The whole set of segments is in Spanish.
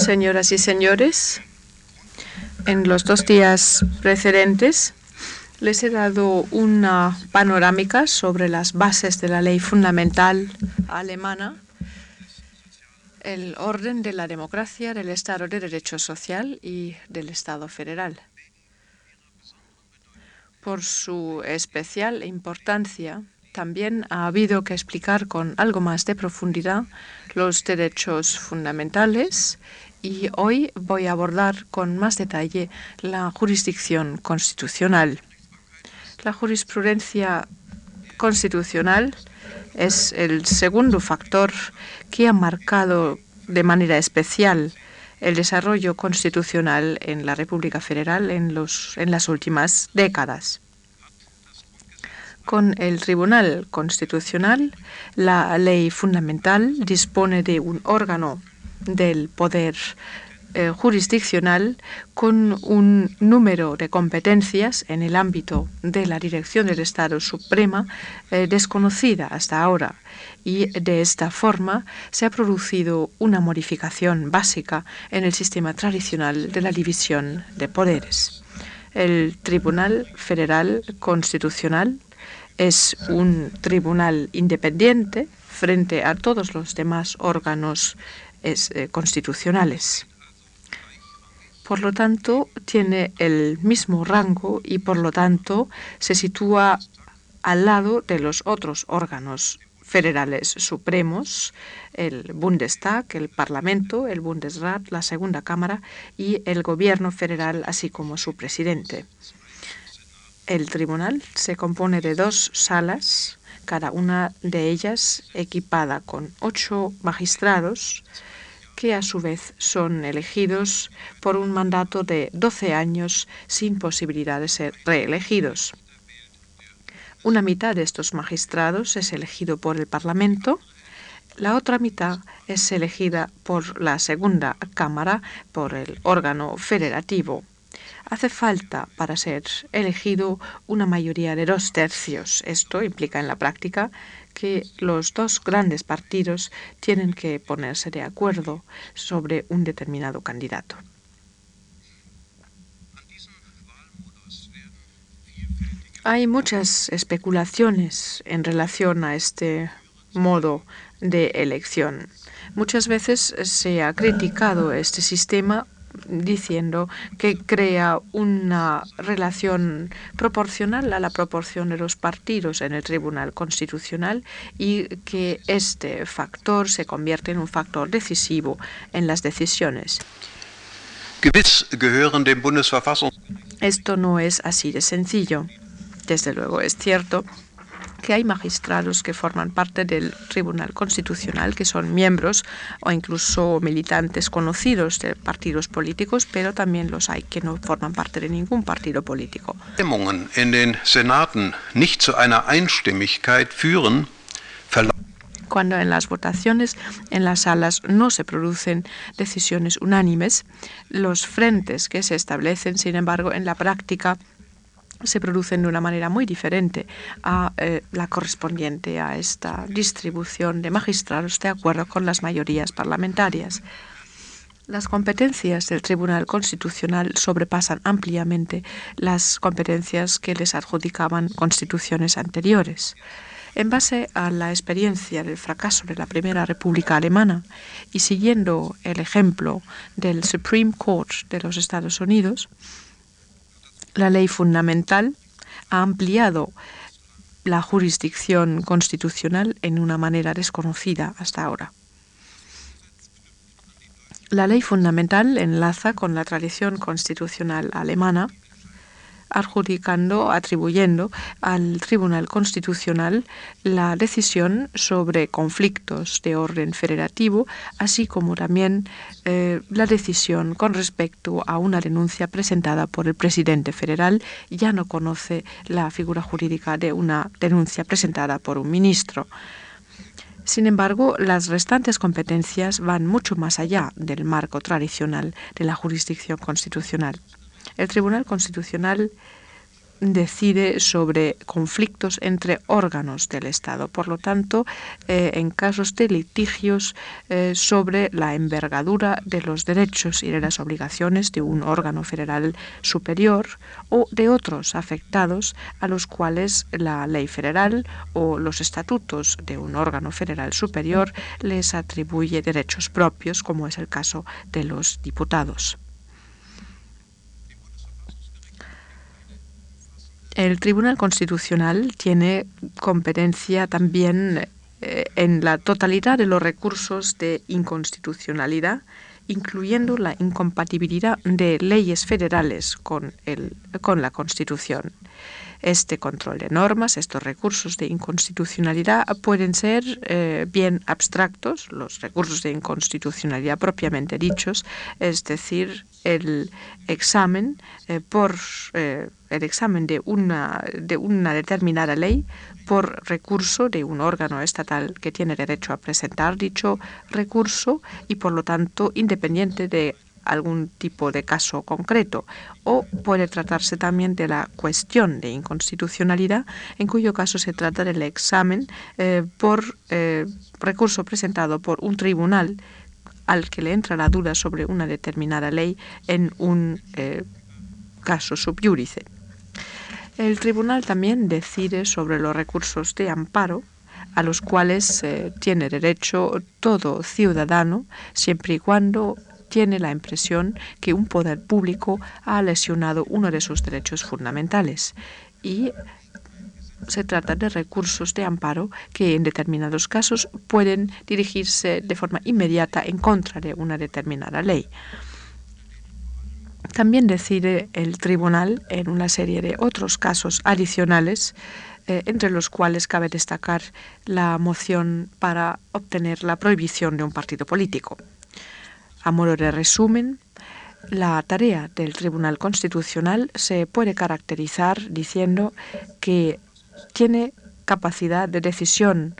Señoras y señores, en los dos días precedentes les he dado una panorámica sobre las bases de la ley fundamental alemana, el orden de la democracia, del Estado de Derecho Social y del Estado federal. Por su especial importancia, también ha habido que explicar con algo más de profundidad los derechos fundamentales y hoy voy a abordar con más detalle la jurisdicción constitucional. La jurisprudencia constitucional es el segundo factor que ha marcado de manera especial el desarrollo constitucional en la República Federal en, los, en las últimas décadas. Con el Tribunal Constitucional, la ley fundamental dispone de un órgano del poder eh, jurisdiccional con un número de competencias en el ámbito de la dirección del Estado Suprema eh, desconocida hasta ahora. Y de esta forma se ha producido una modificación básica en el sistema tradicional de la división de poderes. El Tribunal Federal Constitucional es un tribunal independiente frente a todos los demás órganos eh, constitucionales. Por lo tanto, tiene el mismo rango y por lo tanto se sitúa al lado de los otros órganos federales supremos, el Bundestag, el Parlamento, el Bundesrat, la Segunda Cámara y el Gobierno federal, así como su presidente. El tribunal se compone de dos salas, cada una de ellas equipada con ocho magistrados que a su vez son elegidos por un mandato de 12 años sin posibilidad de ser reelegidos. Una mitad de estos magistrados es elegido por el Parlamento, la otra mitad es elegida por la segunda Cámara, por el órgano federativo hace falta para ser elegido una mayoría de dos tercios. Esto implica en la práctica que los dos grandes partidos tienen que ponerse de acuerdo sobre un determinado candidato. Hay muchas especulaciones en relación a este modo de elección. Muchas veces se ha criticado este sistema diciendo que crea una relación proporcional a la proporción de los partidos en el Tribunal Constitucional y que este factor se convierte en un factor decisivo en las decisiones. Esto no es así de sencillo. Desde luego es cierto que hay magistrados que forman parte del Tribunal Constitucional, que son miembros o incluso militantes conocidos de partidos políticos, pero también los hay que no forman parte de ningún partido político. cuando en las votaciones en las salas no se producen decisiones unánimes, los frentes que se establecen, sin embargo, en la práctica se producen de una manera muy diferente a eh, la correspondiente a esta distribución de magistrados de acuerdo con las mayorías parlamentarias. Las competencias del Tribunal Constitucional sobrepasan ampliamente las competencias que les adjudicaban constituciones anteriores. En base a la experiencia del fracaso de la Primera República Alemana y siguiendo el ejemplo del Supreme Court de los Estados Unidos, la ley fundamental ha ampliado la jurisdicción constitucional en una manera desconocida hasta ahora. La ley fundamental enlaza con la tradición constitucional alemana adjudicando, atribuyendo al Tribunal Constitucional la decisión sobre conflictos de orden federativo, así como también eh, la decisión con respecto a una denuncia presentada por el presidente federal. Ya no conoce la figura jurídica de una denuncia presentada por un ministro. Sin embargo, las restantes competencias van mucho más allá del marco tradicional de la jurisdicción constitucional. El Tribunal Constitucional decide sobre conflictos entre órganos del Estado. Por lo tanto, eh, en casos de litigios eh, sobre la envergadura de los derechos y de las obligaciones de un órgano federal superior o de otros afectados a los cuales la ley federal o los estatutos de un órgano federal superior les atribuye derechos propios, como es el caso de los diputados. El Tribunal Constitucional tiene competencia también eh, en la totalidad de los recursos de inconstitucionalidad, incluyendo la incompatibilidad de leyes federales con, el, con la Constitución. Este control de normas, estos recursos de inconstitucionalidad pueden ser eh, bien abstractos, los recursos de inconstitucionalidad propiamente dichos, es decir, el examen eh, por eh, el examen de una, de una determinada ley por recurso de un órgano estatal que tiene derecho a presentar dicho recurso y por lo tanto independiente de algún tipo de caso concreto. O puede tratarse también de la cuestión de inconstitucionalidad, en cuyo caso se trata del examen eh, por recurso presentado por un tribunal al que le entra la duda sobre una determinada ley en un eh, caso subyúdice. El tribunal también decide sobre los recursos de amparo a los cuales tiene derecho todo ciudadano siempre y cuando tiene la impresión que un poder público ha lesionado uno de sus derechos fundamentales y se trata de recursos de amparo que en determinados casos pueden dirigirse de forma inmediata en contra de una determinada ley. También decide el tribunal en una serie de otros casos adicionales, eh, entre los cuales cabe destacar la moción para obtener la prohibición de un partido político. A modo de resumen, la tarea del Tribunal Constitucional se puede caracterizar diciendo que tiene capacidad de decisión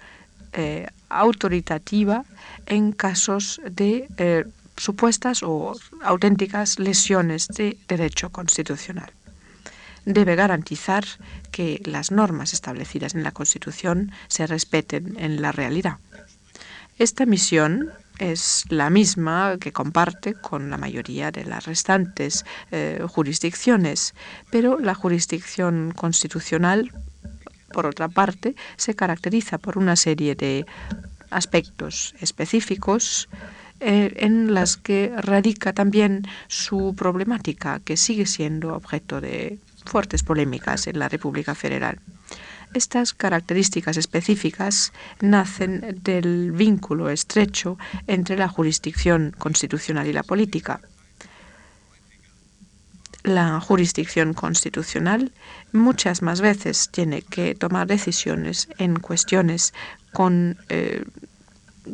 eh, autoritativa en casos de eh, supuestas o auténticas lesiones de derecho constitucional. Debe garantizar que las normas establecidas en la Constitución se respeten en la realidad. Esta misión es la misma que comparte con la mayoría de las restantes eh, jurisdicciones, pero la jurisdicción constitucional, por otra parte, se caracteriza por una serie de aspectos específicos eh, en las que radica también su problemática, que sigue siendo objeto de fuertes polémicas en la República Federal. Estas características específicas nacen del vínculo estrecho entre la jurisdicción constitucional y la política. La jurisdicción constitucional muchas más veces tiene que tomar decisiones en cuestiones con eh,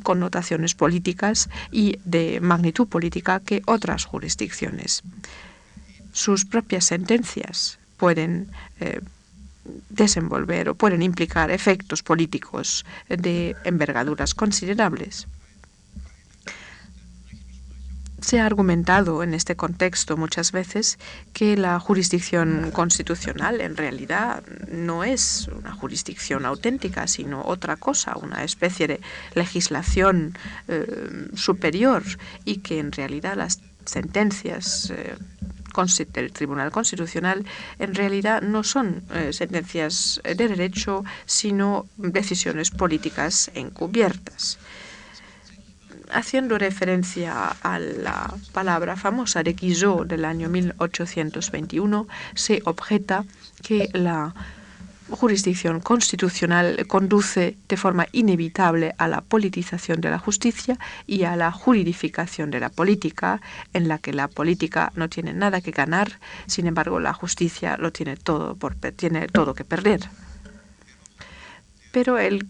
connotaciones políticas y de magnitud política que otras jurisdicciones. Sus propias sentencias pueden eh, desenvolver o pueden implicar efectos políticos de envergaduras considerables. Se ha argumentado en este contexto muchas veces que la jurisdicción constitucional en realidad no es una jurisdicción auténtica, sino otra cosa, una especie de legislación eh, superior y que en realidad las sentencias eh, del Tribunal Constitucional en realidad no son eh, sentencias de derecho, sino decisiones políticas encubiertas. Haciendo referencia a la palabra famosa de Guizot del año 1821, se objeta que la jurisdicción constitucional conduce de forma inevitable a la politización de la justicia y a la juridificación de la política, en la que la política no tiene nada que ganar, sin embargo la justicia lo tiene todo, por, tiene todo que perder. Pero el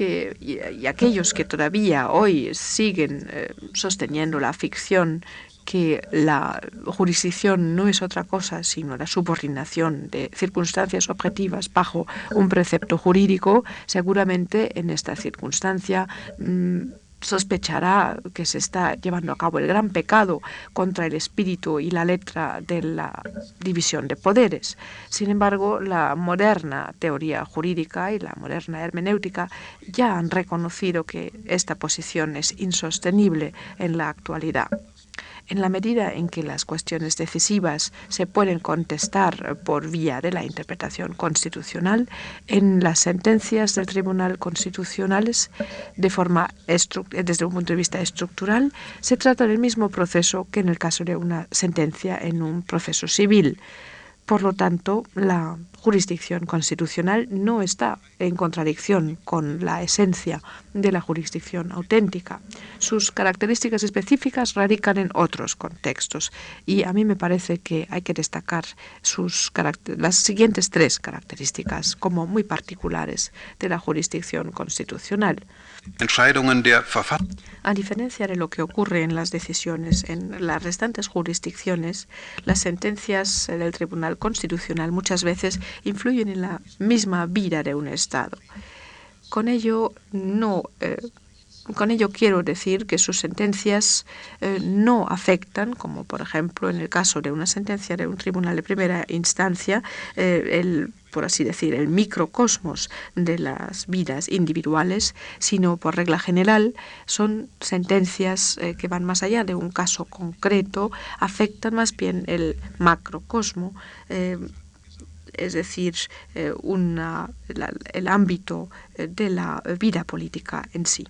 y, aquellos que todavía hoy siguen eh, sosteniendo la ficción que la jurisdicción no es otra cosa sino la subordinación de circunstancias objetivas bajo un precepto jurídico, seguramente en esta circunstancia mm, sospechará que se está llevando a cabo el gran pecado contra el espíritu y la letra de la división de poderes. Sin embargo, la moderna teoría jurídica y la moderna hermenéutica ya han reconocido que esta posición es insostenible en la actualidad. En la medida en que las cuestiones decisivas se pueden contestar por vía de la interpretación constitucional, en las sentencias del Tribunal Constitucionales, de forma desde un punto de vista estructural, se trata del mismo proceso que en el caso de una sentencia en un proceso civil. Por lo tanto, la jurisdicción constitucional no está en contradicción con la esencia de la jurisdicción auténtica. Sus características específicas radican en otros contextos y a mí me parece que hay que destacar sus las siguientes tres características como muy particulares de la jurisdicción constitucional. A diferencia de lo que ocurre en las decisiones en las restantes jurisdicciones, las sentencias del Tribunal Constitucional muchas veces influyen en la misma vida de un Estado. Con ello no eh, con ello quiero decir que sus sentencias eh, no afectan, como por ejemplo en el caso de una sentencia de un tribunal de primera instancia, eh, el por así decir, el microcosmos de las vidas individuales, sino por regla general son sentencias que van más allá de un caso concreto, afectan más bien el macrocosmo, es decir, el ámbito de la vida política en sí.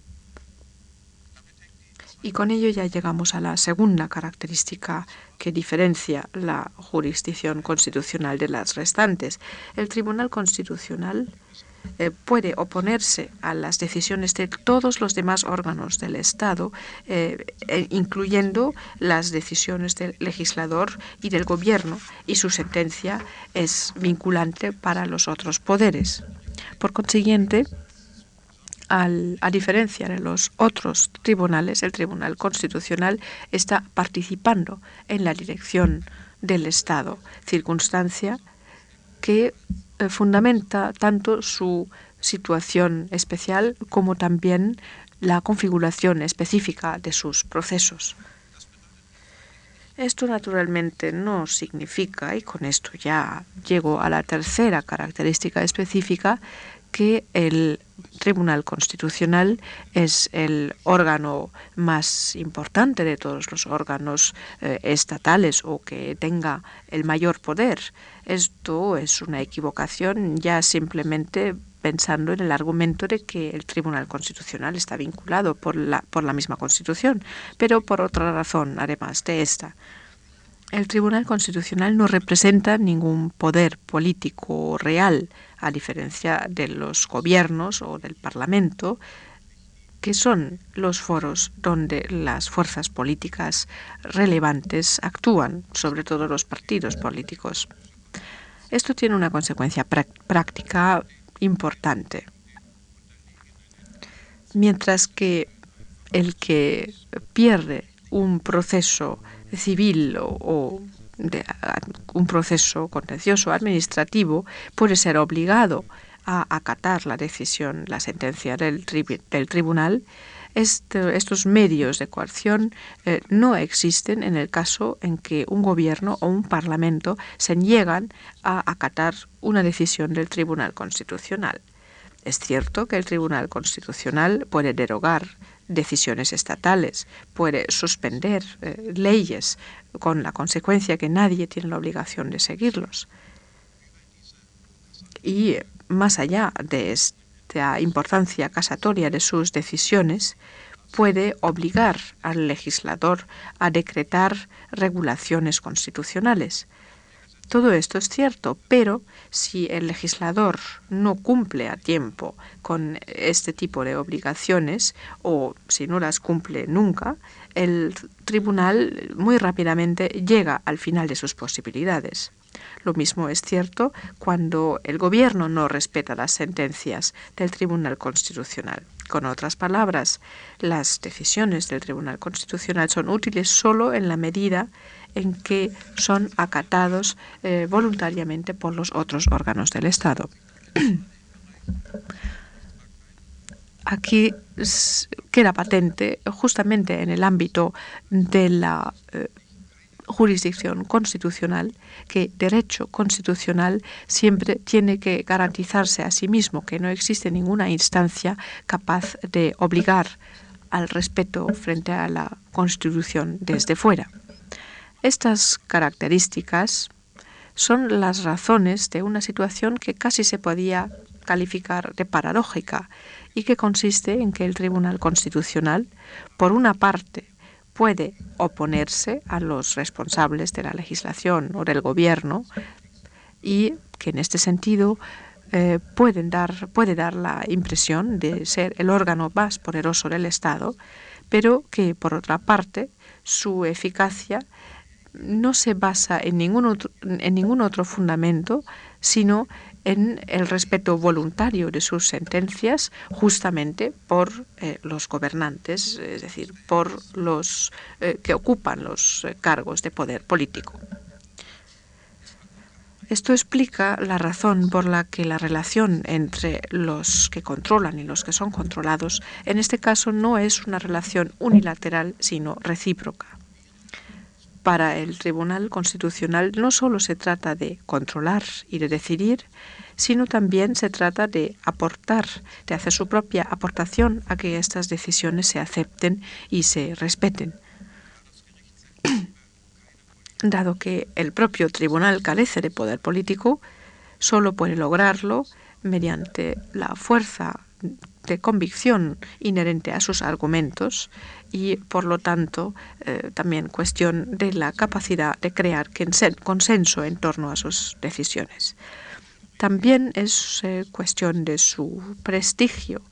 Y con ello ya llegamos a la segunda característica que diferencia la jurisdicción constitucional de las restantes. El Tribunal Constitucional eh, puede oponerse a las decisiones de todos los demás órganos del Estado, eh, e incluyendo las decisiones del legislador y del gobierno, y su sentencia es vinculante para los otros poderes. Por consiguiente, a diferencia de los otros tribunales, el Tribunal Constitucional está participando en la dirección del Estado, circunstancia que eh, fundamenta tanto su situación especial como también la configuración específica de sus procesos. Esto naturalmente no significa, y con esto ya llego a la tercera característica específica, que el Tribunal Constitucional es el órgano más importante de todos los órganos eh, estatales o que tenga el mayor poder. Esto es una equivocación ya simplemente pensando en el argumento de que el Tribunal Constitucional está vinculado por la, por la misma Constitución, pero por otra razón, además de esta. El Tribunal Constitucional no representa ningún poder político real, a diferencia de los gobiernos o del Parlamento, que son los foros donde las fuerzas políticas relevantes actúan, sobre todo los partidos políticos. Esto tiene una consecuencia práctica importante. Mientras que el que pierde un proceso civil o, de, un proceso contencioso administrativo puede ser obligado a acatar la decisión, la sentencia del, tribunal, estos medios de coerción eh, no existen en el caso en que un gobierno o un parlamento se niegan a acatar una decisión del Tribunal Constitucional. Es cierto que el Tribunal Constitucional puede derogar decisiones estatales, puede suspender eh, leyes con la consecuencia que nadie tiene la obligación de seguirlos. Y más allá de esta importancia casatoria de sus decisiones, puede obligar al legislador a decretar regulaciones constitucionales todo esto es cierto, pero si el legislador no cumple a tiempo con este tipo de obligaciones o si no las cumple nunca, el tribunal muy rápidamente llega al final de sus posibilidades. Lo mismo es cierto cuando el gobierno no respeta las sentencias del Tribunal Constitucional. Con otras palabras, las decisiones del Tribunal Constitucional son útiles solo en la medida en que son acatados eh, voluntariamente por los otros órganos del Estado. aquí queda patente justamente en el ámbito de la eh, jurisdicción constitucional que derecho constitucional siempre tiene que garantizarse a sí mismo que no existe ninguna instancia capaz de obligar al respeto frente a la Constitución desde fuera. Estas características son las razones de una situación que casi se podía calificar de paradójica y que consiste en que el Tribunal Constitucional, por una parte, puede oponerse a los responsables de la legislación o del gobierno y que en este sentido eh, puede dar la impresión de ser el órgano más poderoso del Estado, pero que por otra parte su eficacia no se basa en ningún otro, en ningún otro fundamento, sino en el respeto voluntario de sus sentencias justamente por eh, los gobernantes, es decir, por los eh, que ocupan los eh, cargos de poder político. Esto explica la razón por la que la relación entre los que controlan y los que son controlados en este caso no es una relación unilateral, sino recíproca. Para el Tribunal Constitucional no solo se trata de controlar y de decidir, sino también se trata de aportar, de hacer su propia aportación a que estas decisiones se acepten y se respeten. Dado que el propio tribunal carece de poder político, solo puede lograrlo mediante la fuerza de convicción inherente a sus argumentos y, por lo tanto, eh, también cuestión de la capacidad de crear consenso en torno a sus decisiones. También es eh, cuestión de su prestigio,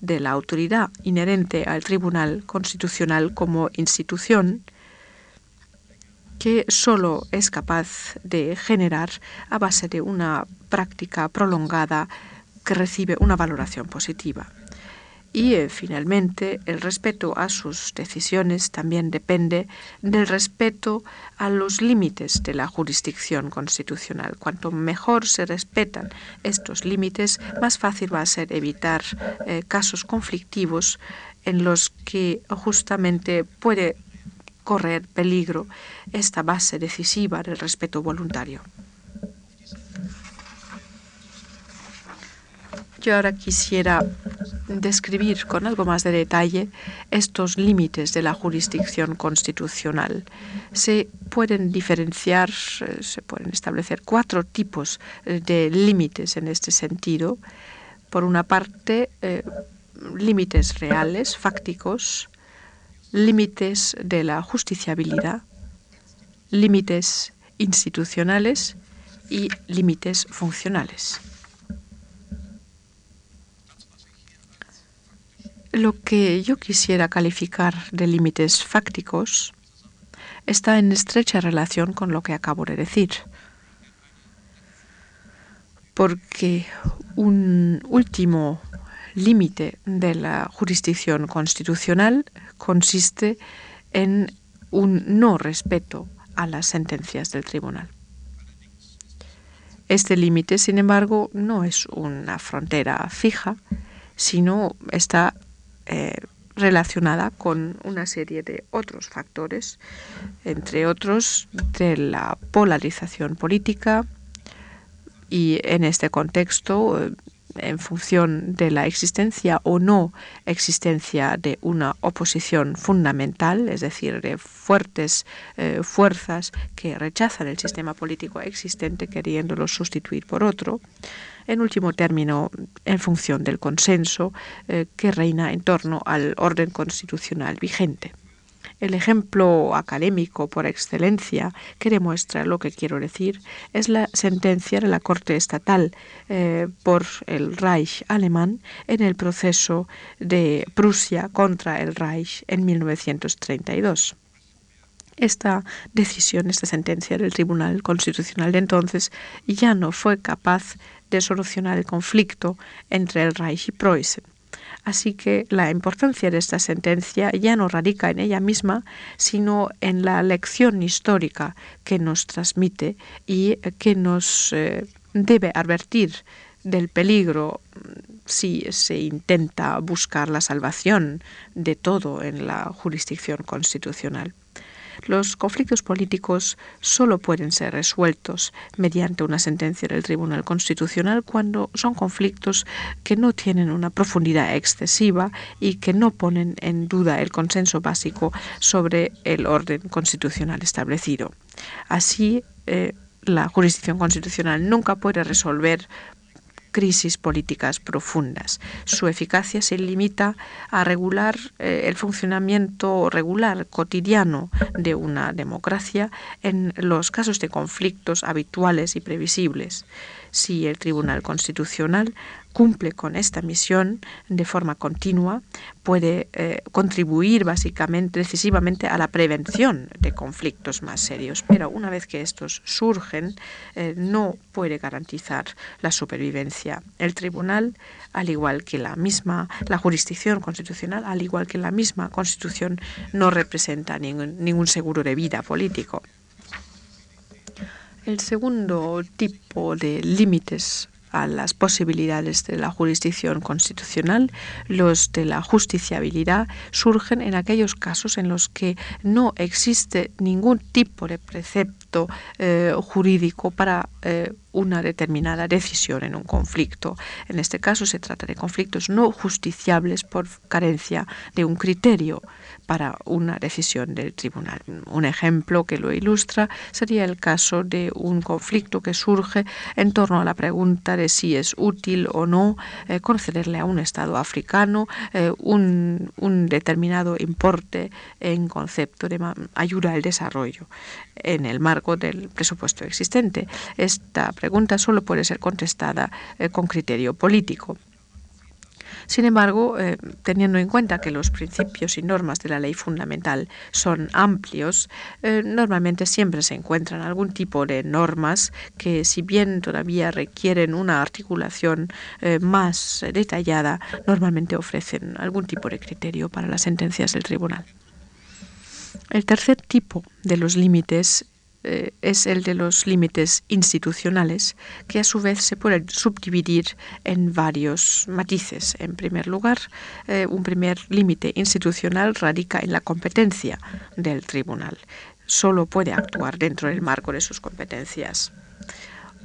de la autoridad inherente al Tribunal Constitucional como institución que solo es capaz de generar a base de una práctica prolongada que recibe una valoración positiva. Y eh, finalmente, el respeto a sus decisiones también depende del respeto a los límites de la jurisdicción constitucional. Cuanto mejor se respetan estos límites, más fácil va a ser evitar eh, casos conflictivos en los que justamente puede correr peligro esta base decisiva del respeto voluntario. Yo ahora quisiera describir con algo más de detalle estos límites de la jurisdicción constitucional. Se pueden diferenciar, eh, se pueden establecer cuatro tipos eh, de límites en este sentido. Por una parte, eh, límites reales, fácticos, límites de la justiciabilidad, límites institucionales y límites funcionales. Lo que yo quisiera calificar de límites fácticos está en estrecha relación con lo que acabo de decir, porque un último límite de la jurisdicción constitucional consiste en un no respeto a las sentencias del tribunal. Este límite, sin embargo, no es una frontera fija, sino está eh, relacionada con una serie de otros factores, entre otros de la polarización política. Y en este contexto eh, en función de la existencia o no existencia de una oposición fundamental, es decir, de fuertes eh, fuerzas que rechazan el sistema político existente queriéndolo sustituir por otro, en último término, en función del consenso eh, que reina en torno al orden constitucional vigente. El ejemplo académico por excelencia que demuestra lo que quiero decir es la sentencia de la Corte Estatal eh, por el Reich alemán en el proceso de Prusia contra el Reich en 1932. Esta decisión, esta sentencia del Tribunal Constitucional de entonces ya no fue capaz de solucionar el conflicto entre el Reich y Preußen. Así que la importancia de esta sentencia ya no radica en ella misma, sino en la lección histórica que nos transmite y que nos eh, debe advertir del peligro si se intenta buscar la salvación de todo en la jurisdicción constitucional. Los conflictos políticos solo pueden ser resueltos mediante una sentencia del Tribunal Constitucional cuando son conflictos que no tienen una profundidad excesiva y que no ponen en duda el consenso básico sobre el orden constitucional establecido. Así, eh, la jurisdicción constitucional nunca puede resolver crisis políticas profundas. Su eficacia se limita a regular eh, el funcionamiento regular cotidiano de una democracia en los casos de conflictos habituales y previsibles. Si el Tribunal Constitucional cumple con esta misión de forma continua, puede eh, contribuir básicamente, decisivamente a la prevención de conflictos más serios. Pero una vez que estos surgen, eh, no puede garantizar la supervivencia. El tribunal, al igual que la misma, la jurisdicción constitucional, al igual que la misma constitución, no representa ningún, ningún seguro de vida político. El segundo tipo de límites a las posibilidades de la jurisdicción constitucional, los de la justiciabilidad, surgen en aquellos casos en los que no existe ningún tipo de precepto eh, jurídico para eh, una determinada decisión en un conflicto. En este caso se trata de conflictos no justiciables por carencia de un criterio para una decisión del tribunal. Un ejemplo que lo ilustra sería el caso de un conflicto que surge en torno a la pregunta de si es útil o no eh, concederle a un Estado africano eh, un, determinado importe en concepto de ayuda al desarrollo en el marco del presupuesto existente. Esta pregunta solo puede ser contestada eh, con criterio político. Sin embargo, eh, teniendo en cuenta que los principios y normas de la ley fundamental son amplios, eh, normalmente siempre se encuentran algún tipo de normas que, si bien todavía requieren una articulación eh, más detallada, normalmente ofrecen algún tipo de criterio para las sentencias del tribunal. El tercer tipo de los límites eh, es el de los límites institucionales, que a su vez se pueden subdividir en varios matices. En primer lugar, eh, un primer límite institucional radica en la competencia del tribunal. Solo puede actuar dentro del marco de sus competencias.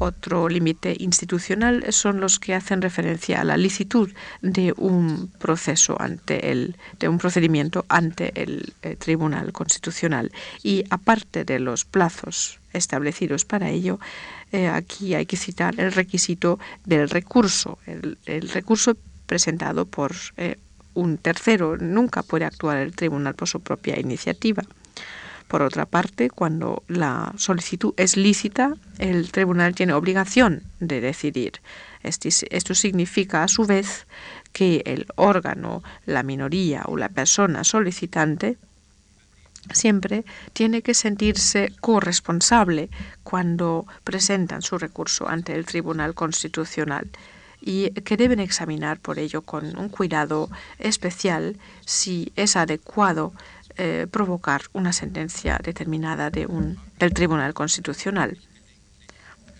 Otro límite institucional son los que hacen referencia a la licitud de un proceso ante el, de un procedimiento ante el, eh, Tribunal Constitucional. Y aparte de los plazos establecidos para ello, eh, aquí hay que citar el requisito del recurso. El, recurso presentado por eh, un tercero nunca puede actuar el tribunal por su propia iniciativa. Por otra parte, cuando la solicitud es lícita, el tribunal tiene obligación de decidir. Esto significa, a su vez, que el órgano, la minoría o la persona solicitante siempre tiene que sentirse corresponsable cuando presentan su recurso ante el Tribunal Constitucional y que deben examinar por ello con un cuidado especial si es adecuado eh, provocar una sentencia determinada de un, del Tribunal Constitucional.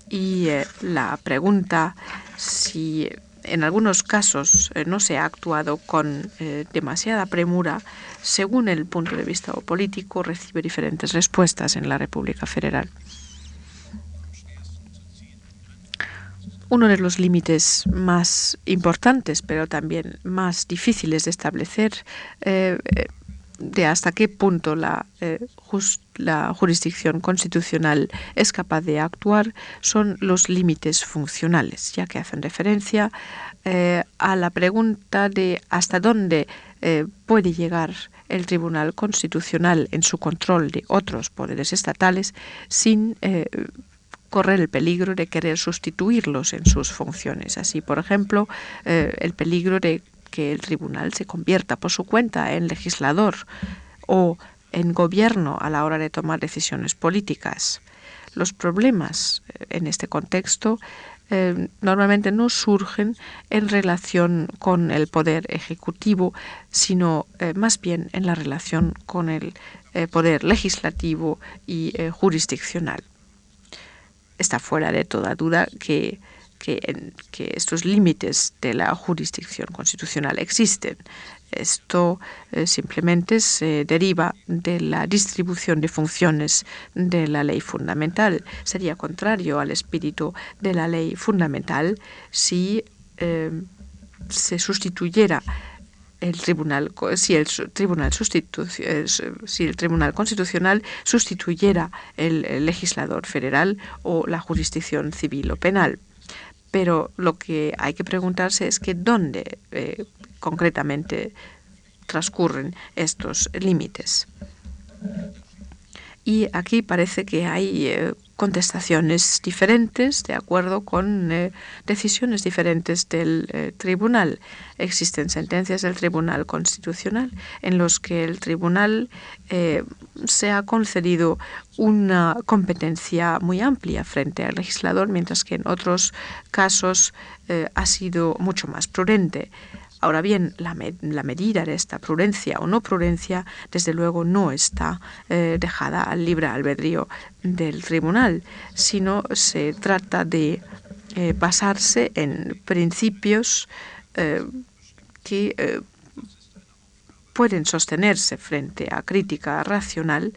Y eh, la pregunta si en algunos casos eh, no se ha actuado con demasiada premura, según el punto de vista político, recibe diferentes respuestas en la República Federal. Uno de los límites más importantes, pero también más difíciles de establecer, de hasta qué punto la, eh, la jurisdicción constitucional es capaz de actuar son los límites funcionales, ya que hacen referencia eh, a la pregunta de hasta dónde eh, puede llegar el Tribunal Constitucional en su control de otros poderes estatales sin correr el peligro de querer sustituirlos en sus funciones. Así, por ejemplo, el peligro de que el tribunal se convierta por su cuenta en legislador o en gobierno a la hora de tomar decisiones políticas. Los problemas eh, en este contexto eh, normalmente no surgen en relación con el poder ejecutivo, sino eh, más bien en la relación con el poder legislativo y jurisdiccional. Está fuera de toda duda que que, estos límites de la jurisdicción constitucional existen. Esto eh, simplemente se deriva de la distribución de funciones de la ley fundamental. Sería contrario al espíritu de la ley fundamental si eh, se sustituyera el tribunal eh, si el tribunal constitucional sustituyera el, legislador federal o la jurisdicción civil o penal pero lo que hay que preguntarse es que dónde eh, concretamente transcurren estos límites y aquí parece que hay eh, contestaciones diferentes de acuerdo con eh, decisiones diferentes del eh, tribunal. Existen sentencias del Tribunal Constitucional en los que el tribunal eh, se ha concedido una competencia muy amplia frente al legislador, mientras que en otros casos ha sido mucho más prudente. Ahora bien, la, medida de esta prudencia o no prudencia, desde luego, no está eh, dejada al libre albedrío del tribunal, sino se trata de eh, basarse en principios eh, que pueden sostenerse frente a crítica racional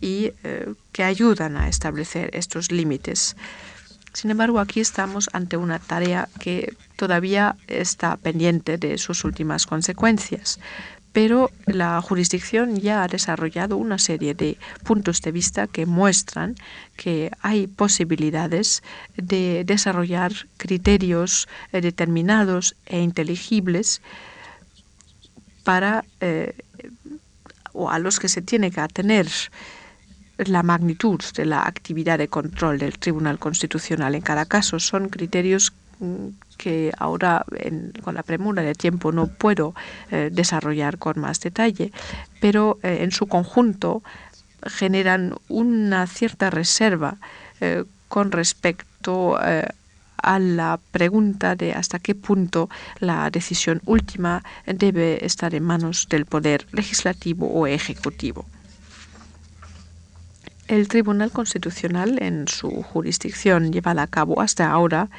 y que ayudan a establecer estos límites. Sin embargo, aquí estamos ante una tarea que todavía está pendiente de sus últimas consecuencias, pero la jurisdicción ya ha desarrollado una serie de puntos de vista que muestran que hay posibilidades de desarrollar criterios eh, determinados e inteligibles para eh, o a los que se tiene que atener la magnitud de la actividad de control del Tribunal Constitucional en cada caso. Son criterios mm, que ahora con la premura de tiempo no puedo eh, desarrollar con más detalle, pero eh, en su conjunto generan una cierta reserva eh, con respecto a la pregunta de hasta qué punto la decisión última debe estar en manos del poder legislativo o ejecutivo. El Tribunal Constitucional, en su jurisdicción llevada a cabo hasta ahora,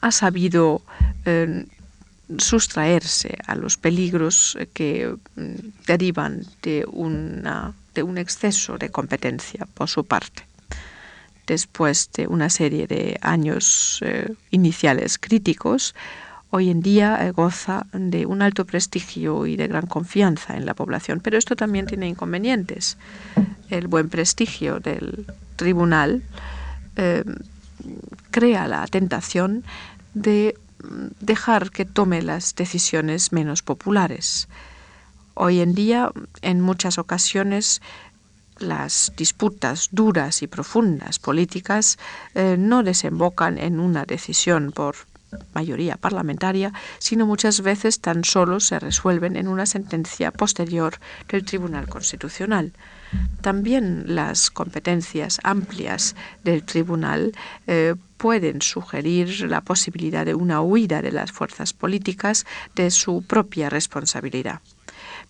ha sabido eh, sustraerse a los peligros que mm, derivan de, una, de un exceso de competencia por su parte. Después de una serie de años eh, iniciales críticos, hoy en día eh, goza de un alto prestigio y de gran confianza en la población. Pero esto también tiene inconvenientes. El buen prestigio del tribunal eh, crea la tentación de dejar que tome las decisiones menos populares. Hoy en día, en muchas ocasiones, las disputas duras y profundas políticas eh, no desembocan en una decisión por mayoría parlamentaria, sino muchas veces tan solo se resuelven en una sentencia posterior del Tribunal Constitucional. También las competencias amplias del Tribunal eh, pueden sugerir la posibilidad de una huida de las fuerzas políticas de su propia responsabilidad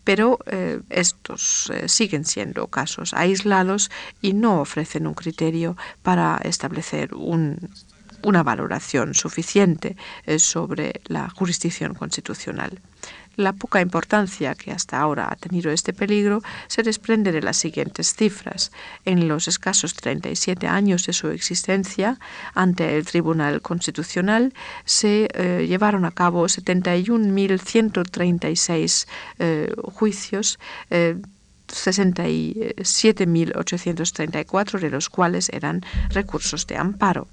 pero eh, estos eh, siguen siendo casos aislados y no ofrecen un criterio para establecer un una valoración suficiente eh, sobre la jurisdicción constitucional. La poca importancia que hasta ahora ha tenido este peligro se desprende de las siguientes cifras. En los escasos 37 años de su existencia ante el Tribunal Constitucional se eh, llevaron a cabo 71.136 eh, juicios. 67.834 de los cuales eran recursos de amparo.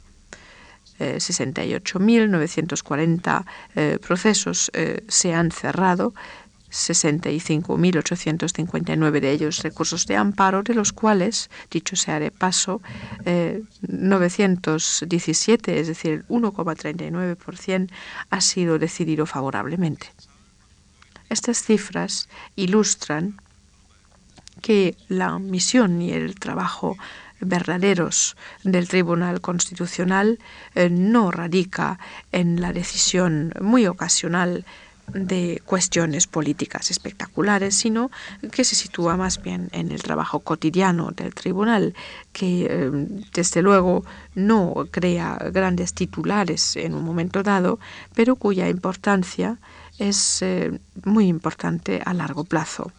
68.940 eh, procesos eh, se han cerrado, 65.859 de ellos recursos de amparo, de los cuales, dicho sea de paso, 917, eh, es decir, el 1,39%, ha sido decidido favorablemente. Estas cifras ilustran que la misión y el trabajo verdaderos del Tribunal Constitucional eh, no radica en la decisión muy ocasional de cuestiones políticas espectaculares, sino que se sitúa más bien en el trabajo cotidiano del tribunal, que eh, desde luego no crea grandes titulares en un momento dado, pero cuya importancia es eh, muy importante a largo plazo.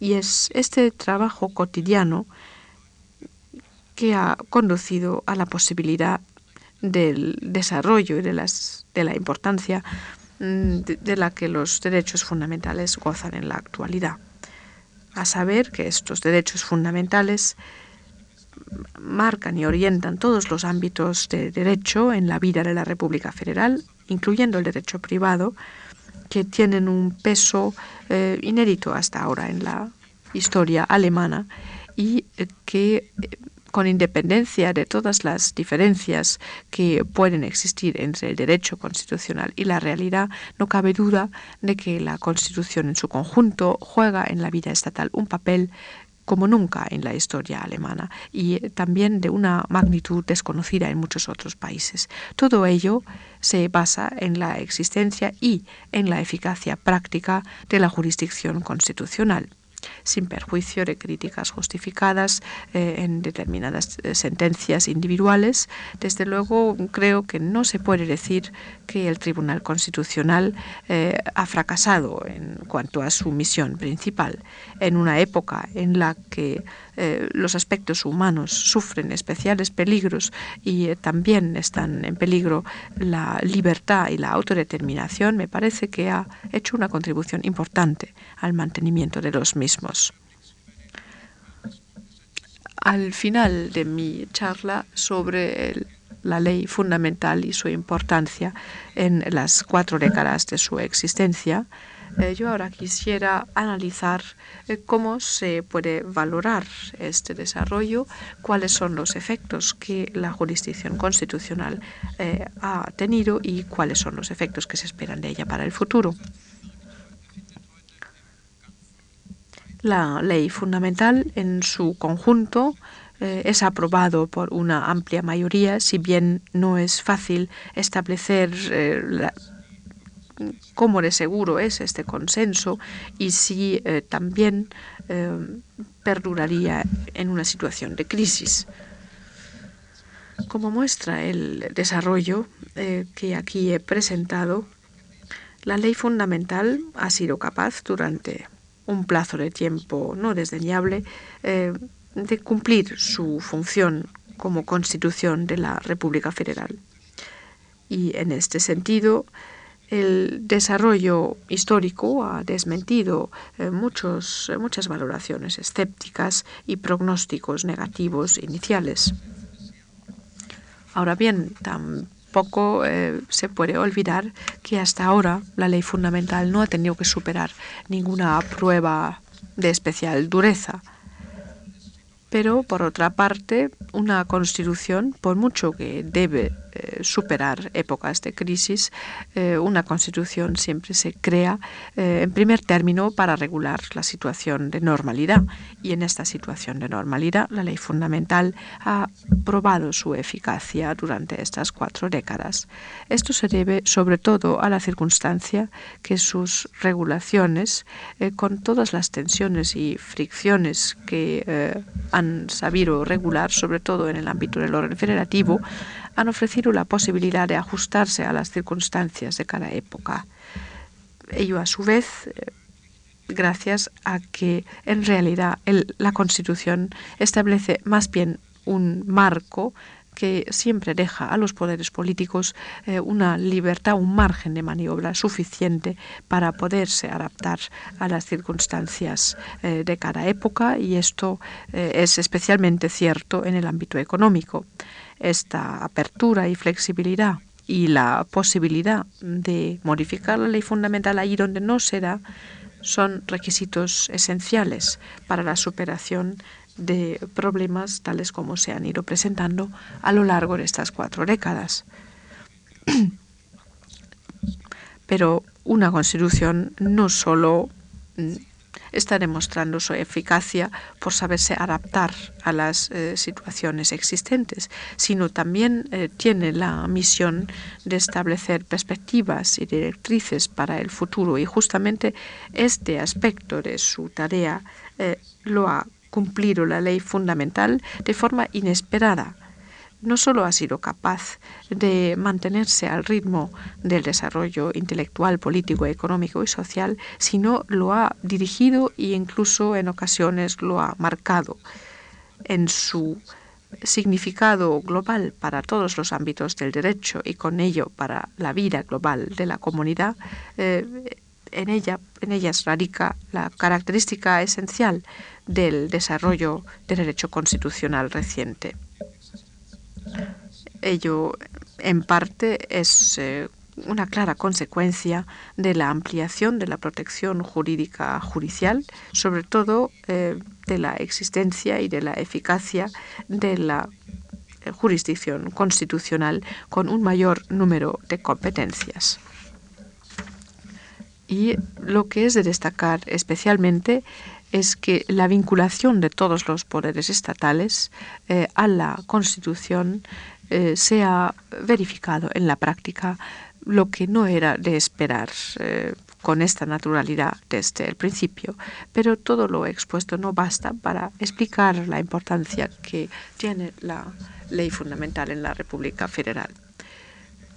Y es este trabajo cotidiano que ha conducido a la posibilidad del desarrollo y de, la importancia mm, de, la que los derechos fundamentales gozan en la actualidad. A saber que estos derechos fundamentales marcan y orientan todos los ámbitos de derecho en la vida de la República Federal, incluyendo el derecho privado, que tienen un peso eh, inédito hasta ahora en la historia alemana y eh, que eh, con independencia de todas las diferencias que pueden existir entre el derecho constitucional y la realidad, no cabe duda de que la Constitución en su conjunto juega en la vida estatal un papel como nunca en la historia alemana y también de una magnitud desconocida en muchos otros países. Todo ello se basa en la existencia y en la eficacia práctica de la jurisdicción constitucional sin perjuicio de críticas justificadas eh, en determinadas eh, sentencias individuales. Desde luego, creo que no se puede decir que el Tribunal Constitucional eh, ha fracasado en cuanto a su misión principal. En una época en la que eh, los aspectos humanos sufren especiales peligros y eh, también están en peligro la libertad y la autodeterminación, me parece que ha hecho una contribución importante al mantenimiento de los mismos. Al final de mi charla sobre la ley fundamental y su importancia en las cuatro décadas de su existencia, eh, yo ahora quisiera analizar eh, cómo se puede valorar este desarrollo, cuáles son los efectos que la jurisdicción constitucional eh, ha tenido y cuáles son los efectos que se esperan de ella para el futuro. La ley fundamental en su conjunto es aprobado por una amplia mayoría, si bien no es fácil establecer la, cómo de seguro es este consenso y si eh, también eh, perduraría en una situación de crisis. Como muestra el desarrollo eh, que aquí he presentado, la ley fundamental ha sido capaz durante un plazo de tiempo no desdeñable de cumplir su función como constitución de la República Federal. Y en este sentido, el desarrollo histórico ha desmentido eh, muchos, eh, muchas valoraciones escépticas y pronósticos negativos iniciales. Ahora bien, tampoco eh, se puede olvidar que hasta ahora la ley fundamental no ha tenido que superar ninguna prueba de especial dureza. Pero, por otra parte, una constitución, por mucho que debe eh, superar épocas de crisis, eh, una constitución siempre se crea eh, en primer término para regular la situación de normalidad. Y en esta situación de normalidad, la ley fundamental ha probado su eficacia durante estas cuatro décadas. Esto se debe sobre todo a la circunstancia que sus regulaciones, con todas las tensiones y fricciones que han sabido regular, sobre todo en el ámbito del orden federativo, han ofrecido la posibilidad de ajustarse a las circunstancias de cada época. Ello, a su vez, eh, gracias a que en realidad la Constitución establece más bien un marco que siempre deja a los poderes políticos eh, una libertad, un margen de maniobra suficiente para poderse adaptar a las circunstancias eh, de cada época y esto es especialmente cierto en el ámbito económico esta apertura y flexibilidad y la posibilidad de modificar la ley fundamental ahí donde no se da son requisitos esenciales para la superación de problemas tales como se han ido presentando a lo largo de estas cuatro décadas. Pero una constitución no solo está demostrando su eficacia por saberse adaptar a las eh, situaciones existentes, sino también eh, tiene la misión de establecer perspectivas y directrices para el futuro. Y justamente este aspecto de su tarea eh, lo ha cumplido la ley fundamental de forma inesperada no solo ha sido capaz de mantenerse al ritmo del desarrollo intelectual, político, económico y social, sino lo ha dirigido e incluso en ocasiones lo ha marcado en su significado global para todos los ámbitos del derecho y con ello para la vida global de la comunidad, eh, en, ella, en ellas radica la característica esencial del desarrollo del derecho constitucional reciente. Ello, en parte, es eh, una clara consecuencia de la ampliación de la protección jurídica judicial, sobre todo eh, de la existencia y de la eficacia de la eh, jurisdicción constitucional con un mayor número de competencias. Y lo que es de destacar especialmente es que la vinculación de todos los poderes estatales eh, a la Constitución eh, se ha verificado en la práctica, lo que no era de esperar eh, con esta naturalidad desde el principio. Pero todo lo expuesto no basta para explicar la importancia que tiene la ley fundamental en la República Federal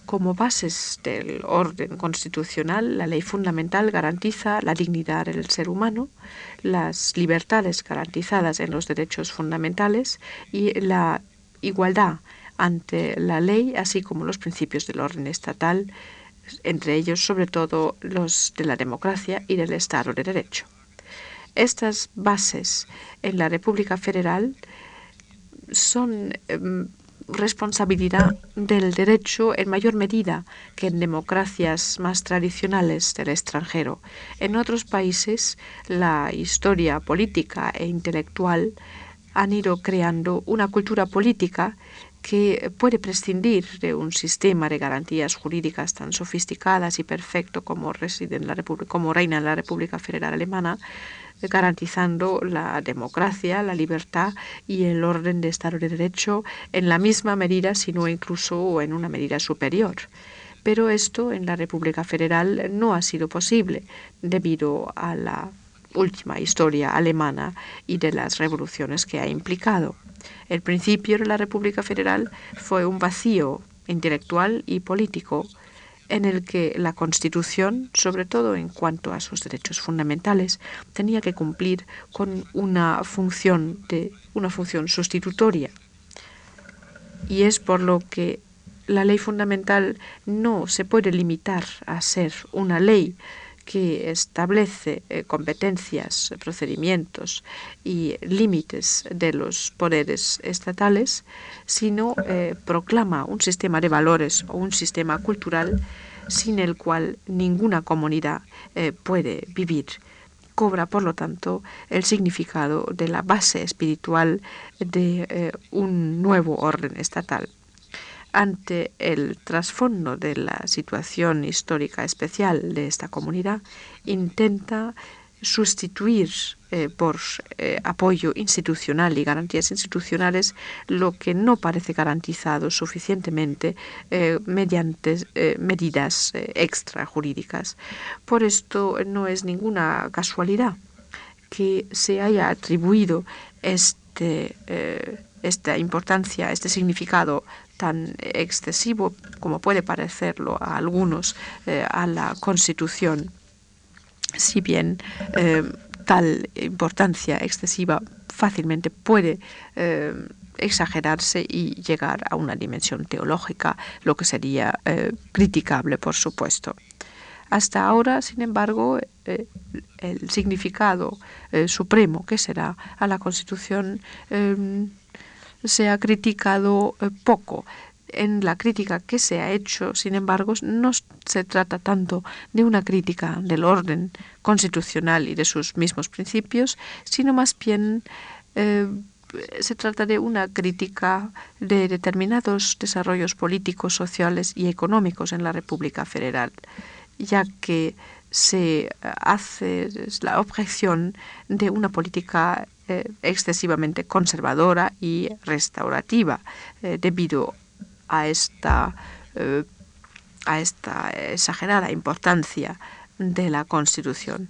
como bases del orden constitucional, la ley fundamental garantiza la dignidad del ser humano, las libertades garantizadas en los derechos fundamentales y la igualdad ante la ley, así como los principios del orden estatal, entre ellos sobre todo los de la democracia y del Estado de Derecho. Estas bases en la República Federal son em, responsabilidad del derecho en mayor medida que en democracias más tradicionales del extranjero. En otros países, la historia política e intelectual han ido creando una cultura política que puede prescindir de un sistema de garantías jurídicas tan sofisticadas y perfecto como, reina en la República Federal Alemana, garantizando la democracia, la libertad y el orden de Estado de Derecho en la misma medida, sino incluso en una medida superior. Pero esto en la República Federal no ha sido posible debido a la última historia alemana y de las revoluciones que ha implicado. El principio de la República Federal fue un vacío intelectual y político en el que la Constitución, sobre todo en cuanto a sus derechos fundamentales, tenía que cumplir con una función de una función sustitutoria. Y es por lo que la ley fundamental no se puede limitar a ser una ley que establece eh, competencias, procedimientos y límites de los poderes estatales, sino eh, proclama un sistema de valores o un sistema cultural sin el cual ninguna comunidad eh, puede vivir. Cobra, por lo tanto, el significado de la base espiritual de un nuevo orden estatal ante el trasfondo de la situación histórica especial de esta comunidad, intenta sustituir eh, por eh, apoyo institucional y garantías institucionales lo que no parece garantizado suficientemente eh, mediante medidas extrajurídicas. Por esto no es ninguna casualidad que se haya atribuido este, esta importancia, este significado tan excesivo como puede parecerlo a algunos eh, a la Constitución, si bien eh, tal importancia excesiva fácilmente puede eh, exagerarse y llegar a una dimensión teológica, lo que sería criticable, por supuesto. Hasta ahora, sin embargo, el significado supremo que será a la Constitución se ha criticado eh, poco. En la crítica que se ha hecho, sin embargo, no se trata tanto de una crítica del orden constitucional y de sus mismos principios, sino más bien eh, se trata de una crítica de determinados desarrollos políticos, sociales y económicos en la República Federal, ya que se hace la objeción de una política eh, excesivamente conservadora y restaurativa eh, debido a esta, eh, a esta exagerada importancia de la Constitución.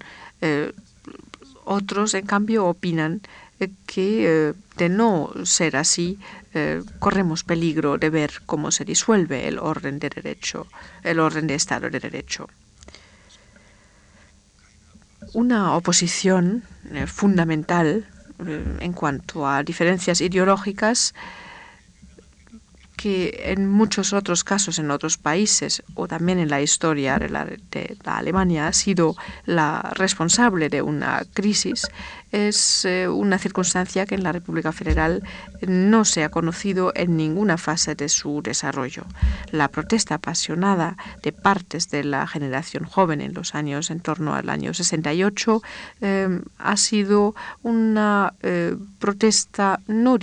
otros, en cambio, opinan que de no ser así, corremos peligro de ver cómo se disuelve el orden de derecho, el orden de Estado de Derecho una oposición fundamental en cuanto a diferencias ideológicas que en muchos otros casos en otros países o también en la historia de la, Alemania ha sido la responsable de una crisis es eh, una circunstancia que en la República Federal no se ha conocido en ninguna fase de su desarrollo. La protesta apasionada de partes de la generación joven en los años en torno al año 68 em, ha sido una eh, protesta no,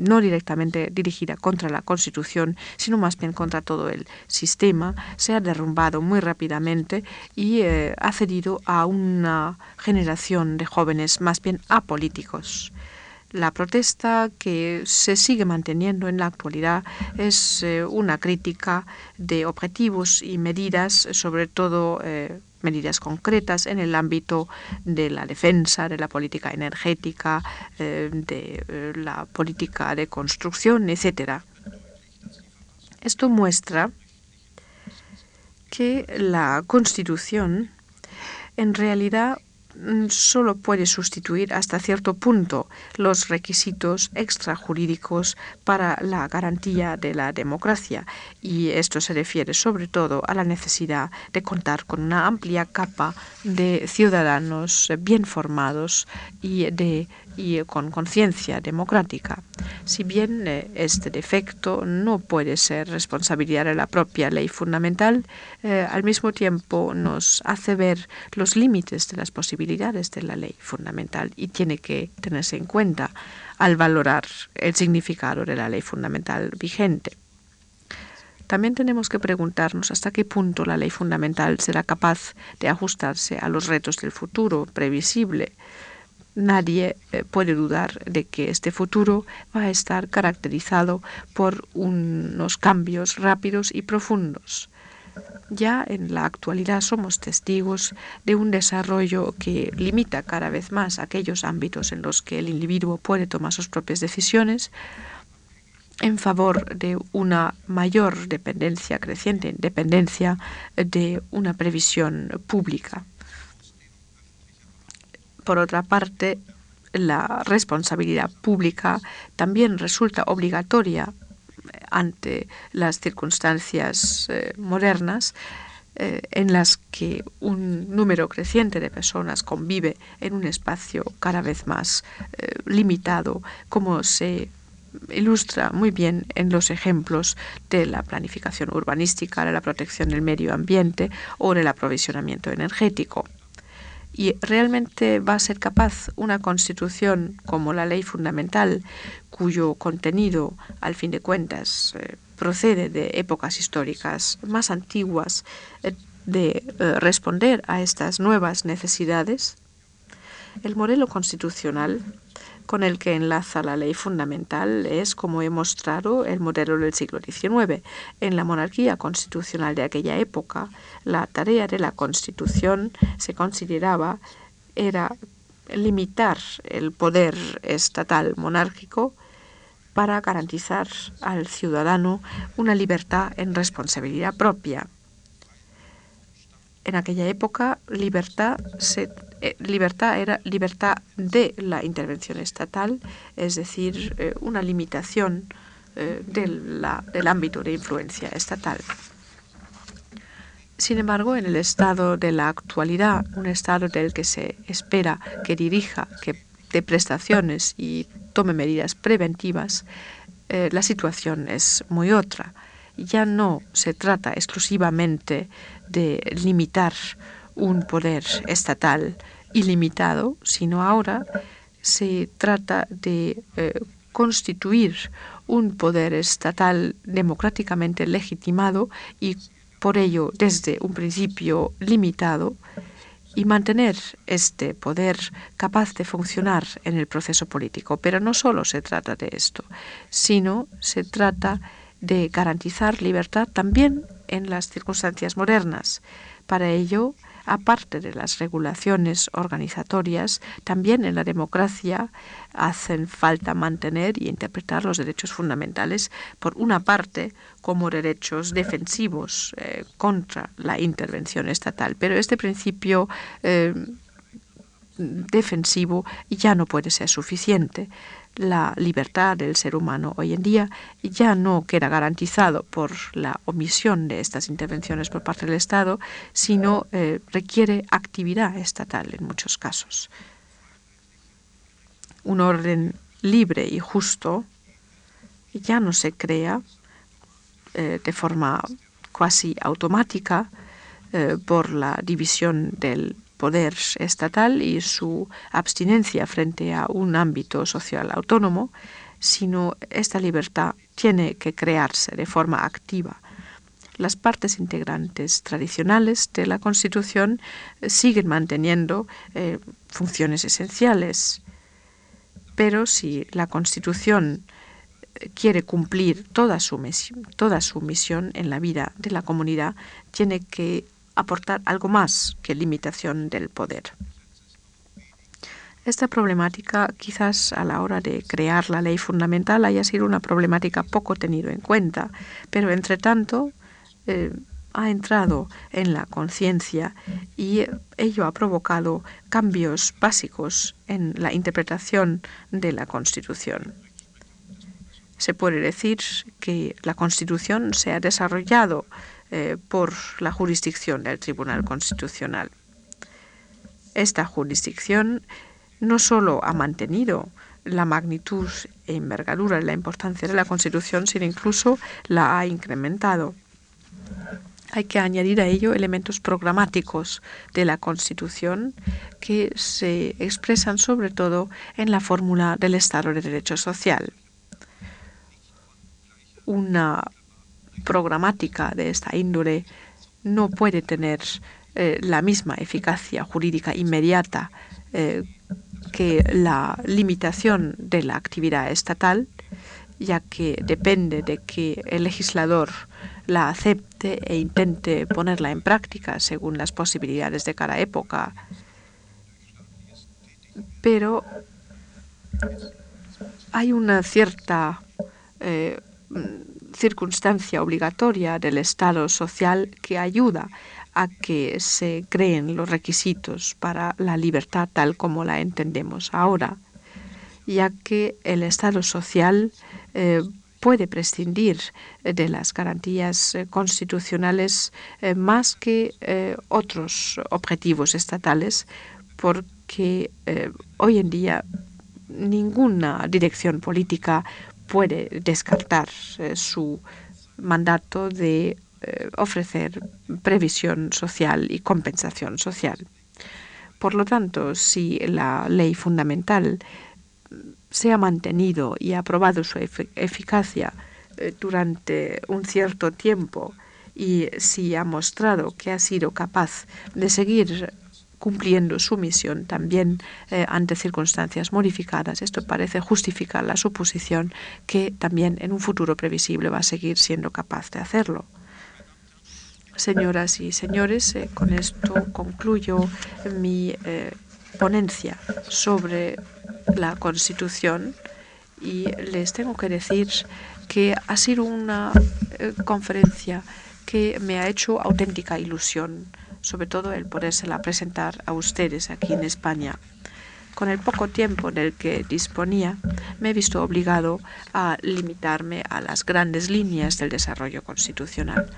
no directamente dirigida contra la Constitución, sino más bien contra todo el sistema. Se ha derrumbado muy rápidamente y eh, ha cedido a una generación de jóvenes más bien apolíticos. La protesta que se sigue manteniendo en la actualidad es eh, una crítica de objetivos y medidas, sobre todo eh, medidas concretas en el ámbito de la defensa, de la política energética, eh, de la política de construcción, etc. Esto muestra que la Constitución en realidad solo puede sustituir hasta cierto punto los requisitos extrajurídicos para la garantía de la democracia. Y esto se refiere sobre todo a la necesidad de contar con una amplia capa de ciudadanos bien formados y de y con conciencia democrática. Si bien eh, este defecto no puede ser responsabilidad de la propia ley fundamental, eh, al mismo tiempo nos hace ver los límites de las posibilidades de la ley fundamental y tiene que tenerse en cuenta al valorar el significado de la ley fundamental vigente. También tenemos que preguntarnos hasta qué punto la ley fundamental será capaz de ajustarse a los retos del futuro previsible nadie eh, puede dudar de que este futuro va a estar caracterizado por unos cambios rápidos y profundos. Ya en la actualidad somos testigos de un desarrollo que limita cada vez más aquellos ámbitos en los que el individuo puede tomar sus propias decisiones en favor de una mayor dependencia, creciente dependencia de una previsión pública. Por otra parte, la responsabilidad pública también resulta obligatoria ante las circunstancias eh, modernas eh, en las que un número creciente de personas convive en un espacio cada vez más eh, limitado, como se ilustra muy bien en los ejemplos de la planificación urbanística, de la protección del medio ambiente o del aprovisionamiento energético y realmente va a ser capaz una constitución como la ley fundamental, cuyo contenido, al fin de cuentas, eh, procede de épocas históricas más antiguas, eh, de eh, responder a estas nuevas necesidades? El modelo constitucional con el que enlaza la ley fundamental es, como he mostrado, el modelo del siglo XIX. En la monarquía constitucional de aquella época, la tarea de la Constitución se consideraba era limitar el poder estatal monárquico para garantizar al ciudadano una libertad en responsabilidad propia. En aquella época, libertad se eh, libertad era libertad de la intervención estatal, es decir, eh, una limitación eh, del ámbito de influencia estatal. Sin embargo, en el estado de la actualidad, un estado del que se espera que dirija, que dé prestaciones y tome medidas preventivas, la situación es muy otra. Ya no se trata exclusivamente de limitar un poder estatal ilimitado, sino ahora se trata de eh, constituir un poder estatal democráticamente legitimado y por ello, desde un principio limitado, y mantener este poder capaz de funcionar en el proceso político. Pero no solo se trata de esto, sino se trata de garantizar libertad también en las circunstancias modernas. Para ello, aparte de las regulaciones organizatorias, también en la democracia hacen falta mantener y interpretar los derechos fundamentales, por una parte, como derechos defensivos eh, contra la intervención estatal. Pero este principio eh, defensivo ya no puede ser suficiente la libertad del ser humano hoy en día ya no queda garantizado por la omisión de estas intervenciones por parte del Estado, sino eh, requiere actividad estatal en muchos casos. Un orden libre y justo ya no se crea eh, de forma casi automática eh, por la división del poder estatal y su abstinencia frente a un ámbito social autónomo, sino esta libertad tiene que crearse de forma activa. Las partes integrantes tradicionales de la Constitución siguen manteniendo eh, funciones esenciales, pero si la Constitución eh, quiere cumplir toda su misión en la vida de la comunidad, tiene que aportar algo más que limitación del poder. Esta problemática quizás a la hora de crear la ley fundamental haya sido una problemática poco tenida en cuenta, pero entre tanto eh, ha entrado en la conciencia y ello ha provocado cambios básicos en la interpretación de la Constitución. Se puede decir que la Constitución se ha desarrollado eh, por la jurisdicción del Tribunal Constitucional. Esta jurisdicción no solo ha mantenido la magnitud e envergadura y la importancia de la Constitución, sino incluso la ha incrementado. Hay que añadir a ello elementos programáticos de la Constitución que se expresan sobre todo en la fórmula del Estado de Derecho Social. Una programática de esta índole no puede tener eh, la misma eficacia jurídica inmediata eh, que la limitación de la actividad estatal, ya que depende de que el legislador la acepte e intente ponerla en práctica según las posibilidades de cada época. Pero hay una cierta eh, circunstancia obligatoria del Estado social que ayuda a que se creen los requisitos para la libertad tal como la entendemos ahora, ya que el Estado social eh, puede prescindir de las garantías eh, constitucionales eh, más que otros objetivos estatales, porque hoy en día ninguna dirección política puede descartar eh, su mandato de eh, ofrecer previsión social y compensación social. Por lo tanto, si la ley fundamental se ha mantenido y ha probado su eficacia eh, durante un cierto tiempo y si ha mostrado que ha sido capaz de seguir cumpliendo su misión también eh, ante circunstancias modificadas. Esto parece justificar la suposición que también en un futuro previsible va a seguir siendo capaz de hacerlo. Señoras y señores, eh, con esto concluyo mi eh, ponencia sobre la Constitución y les tengo que decir que ha sido una conferencia que me ha hecho auténtica ilusión sobre todo el podérsela presentar a ustedes aquí en España. Con el poco tiempo del que disponía, me he visto obligado a limitarme a las grandes líneas del desarrollo constitucional.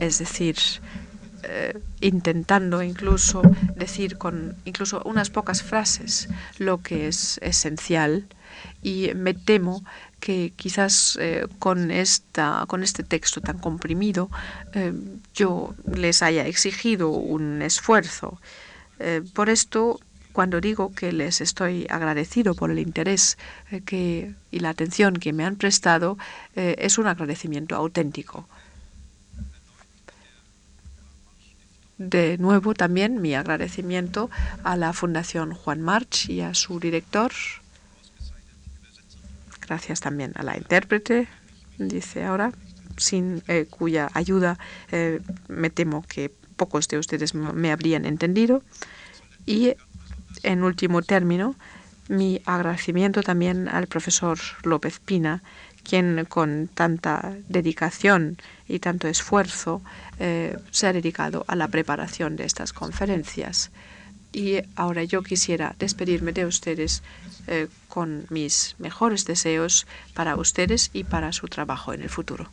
Es decir, eh, intentando incluso decir con incluso unas pocas frases lo que es esencial y me temo que quizás eh, con, esta, con este texto tan comprimido eh, yo les haya exigido un esfuerzo. Eh, por esto, cuando digo que les estoy agradecido por el interés que, y la atención que me han prestado, es un agradecimiento auténtico. De nuevo, también mi agradecimiento a la Fundación Juan March y a su director, Gracias también a la intérprete, dice ahora, sin eh, cuya ayuda eh, me temo que pocos de ustedes me habrían entendido. Y en último término, mi agradecimiento también al profesor López Pina, quien con tanta dedicación y tanto esfuerzo eh, se ha dedicado a la preparación de estas conferencias. Y ahora yo quisiera despedirme de ustedes eh, con mis mejores deseos para ustedes y para su trabajo en el futuro.